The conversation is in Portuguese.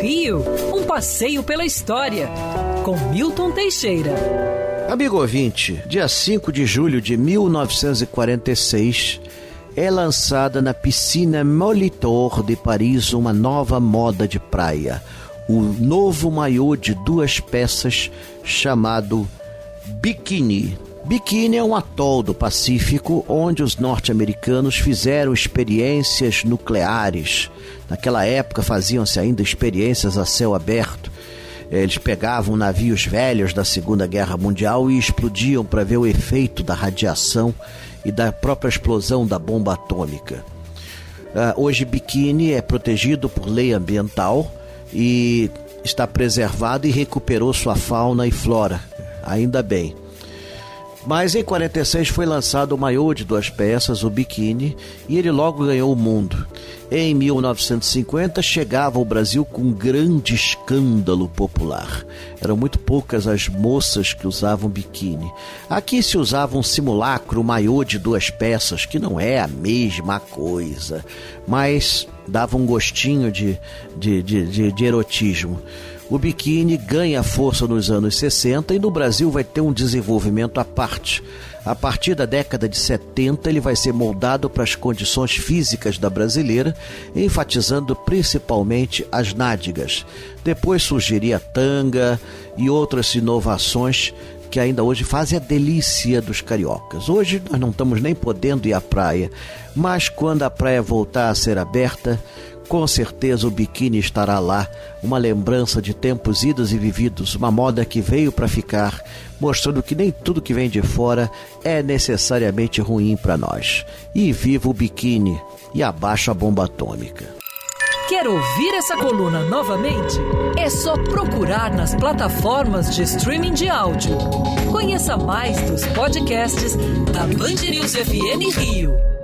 Rio, um passeio pela história, com Milton Teixeira. Amigo ouvinte, dia 5 de julho de 1946 é lançada na piscina Molitor de Paris uma nova moda de praia, o novo maiô de duas peças chamado biquíni. Biquíni é um atol do Pacífico onde os norte-americanos fizeram experiências nucleares. Naquela época faziam-se ainda experiências a céu aberto. Eles pegavam navios velhos da Segunda Guerra Mundial e explodiam para ver o efeito da radiação e da própria explosão da bomba atômica. Uh, hoje, Biquíni é protegido por lei ambiental e está preservado e recuperou sua fauna e flora. Ainda bem. Mas em 46 foi lançado o maiô de duas peças, o biquíni, e ele logo ganhou o mundo. Em 1950 chegava ao Brasil com um grande escândalo popular. Eram muito poucas as moças que usavam biquíni. Aqui se usava um simulacro, um maiô de duas peças, que não é a mesma coisa, mas dava um gostinho de, de, de, de, de erotismo o biquíni ganha força nos anos 60 e no Brasil vai ter um desenvolvimento à parte. A partir da década de 70, ele vai ser moldado para as condições físicas da brasileira, enfatizando principalmente as nádegas. Depois surgiria a tanga e outras inovações que ainda hoje fazem a delícia dos cariocas. Hoje nós não estamos nem podendo ir à praia, mas quando a praia voltar a ser aberta, com certeza o biquíni estará lá, uma lembrança de tempos idos e vividos, uma moda que veio para ficar, mostrando que nem tudo que vem de fora é necessariamente ruim para nós. E viva o biquíni e abaixo a bomba atômica. Quer ouvir essa coluna novamente? É só procurar nas plataformas de streaming de áudio. Conheça mais dos podcasts da Band News FM Rio.